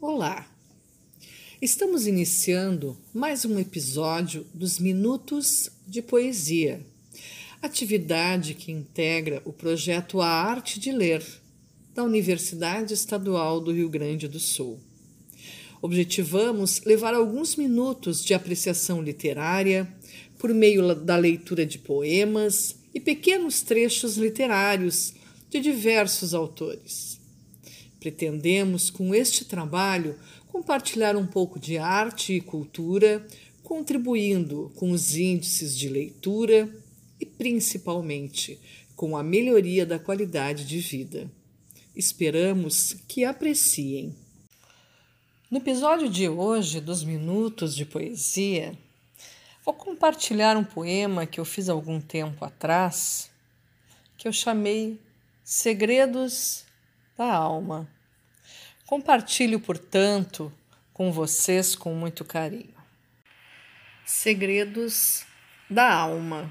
Olá! Estamos iniciando mais um episódio dos Minutos de Poesia, atividade que integra o projeto A Arte de Ler da Universidade Estadual do Rio Grande do Sul. Objetivamos levar alguns minutos de apreciação literária por meio da leitura de poemas e pequenos trechos literários de diversos autores. Pretendemos, com este trabalho, compartilhar um pouco de arte e cultura, contribuindo com os índices de leitura e, principalmente, com a melhoria da qualidade de vida. Esperamos que apreciem. No episódio de hoje dos Minutos de Poesia, vou compartilhar um poema que eu fiz algum tempo atrás, que eu chamei Segredos da alma. Compartilho, portanto, com vocês com muito carinho. Segredos da alma.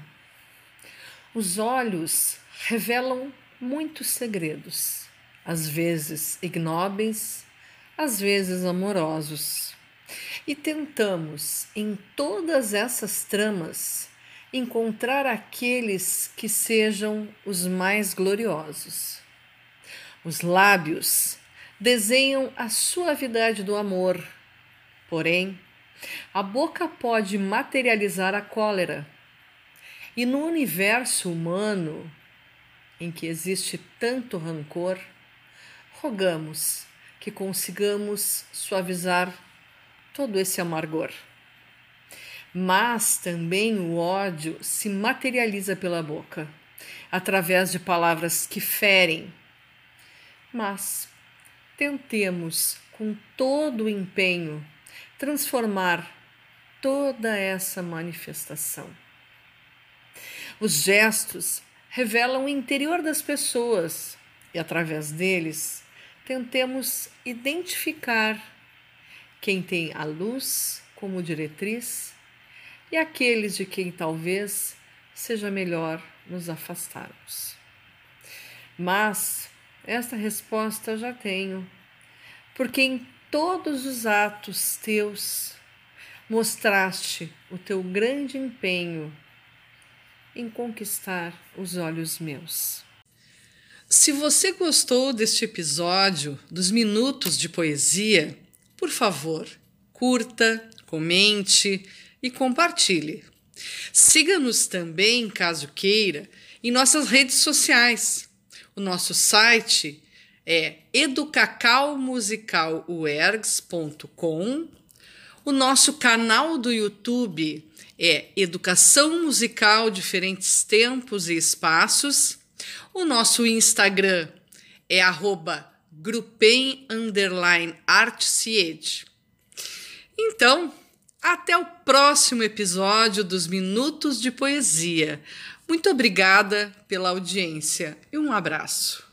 Os olhos revelam muitos segredos, às vezes ignóbeis, às vezes amorosos. E tentamos, em todas essas tramas, encontrar aqueles que sejam os mais gloriosos. Os lábios desenham a suavidade do amor, porém, a boca pode materializar a cólera. E no universo humano, em que existe tanto rancor, rogamos que consigamos suavizar todo esse amargor mas também o ódio se materializa pela boca, através de palavras que ferem. Mas tentemos, com todo o empenho, transformar toda essa manifestação. Os gestos revelam o interior das pessoas e, através deles, tentemos identificar quem tem a luz como diretriz e aqueles de quem talvez seja melhor nos afastarmos. Mas esta resposta já tenho, porque em todos os atos teus mostraste o teu grande empenho em conquistar os olhos meus. Se você gostou deste episódio dos Minutos de Poesia, por favor, curta, comente e compartilhe. Siga-nos também, caso queira, em nossas redes sociais. O nosso site é educacalmusicalwergs.com. O nosso canal do YouTube é Educação Musical Diferentes Tempos e Espaços. O nosso Instagram é arroba grupem underline Então, até o próximo episódio dos Minutos de Poesia. Muito obrigada pela audiência e um abraço.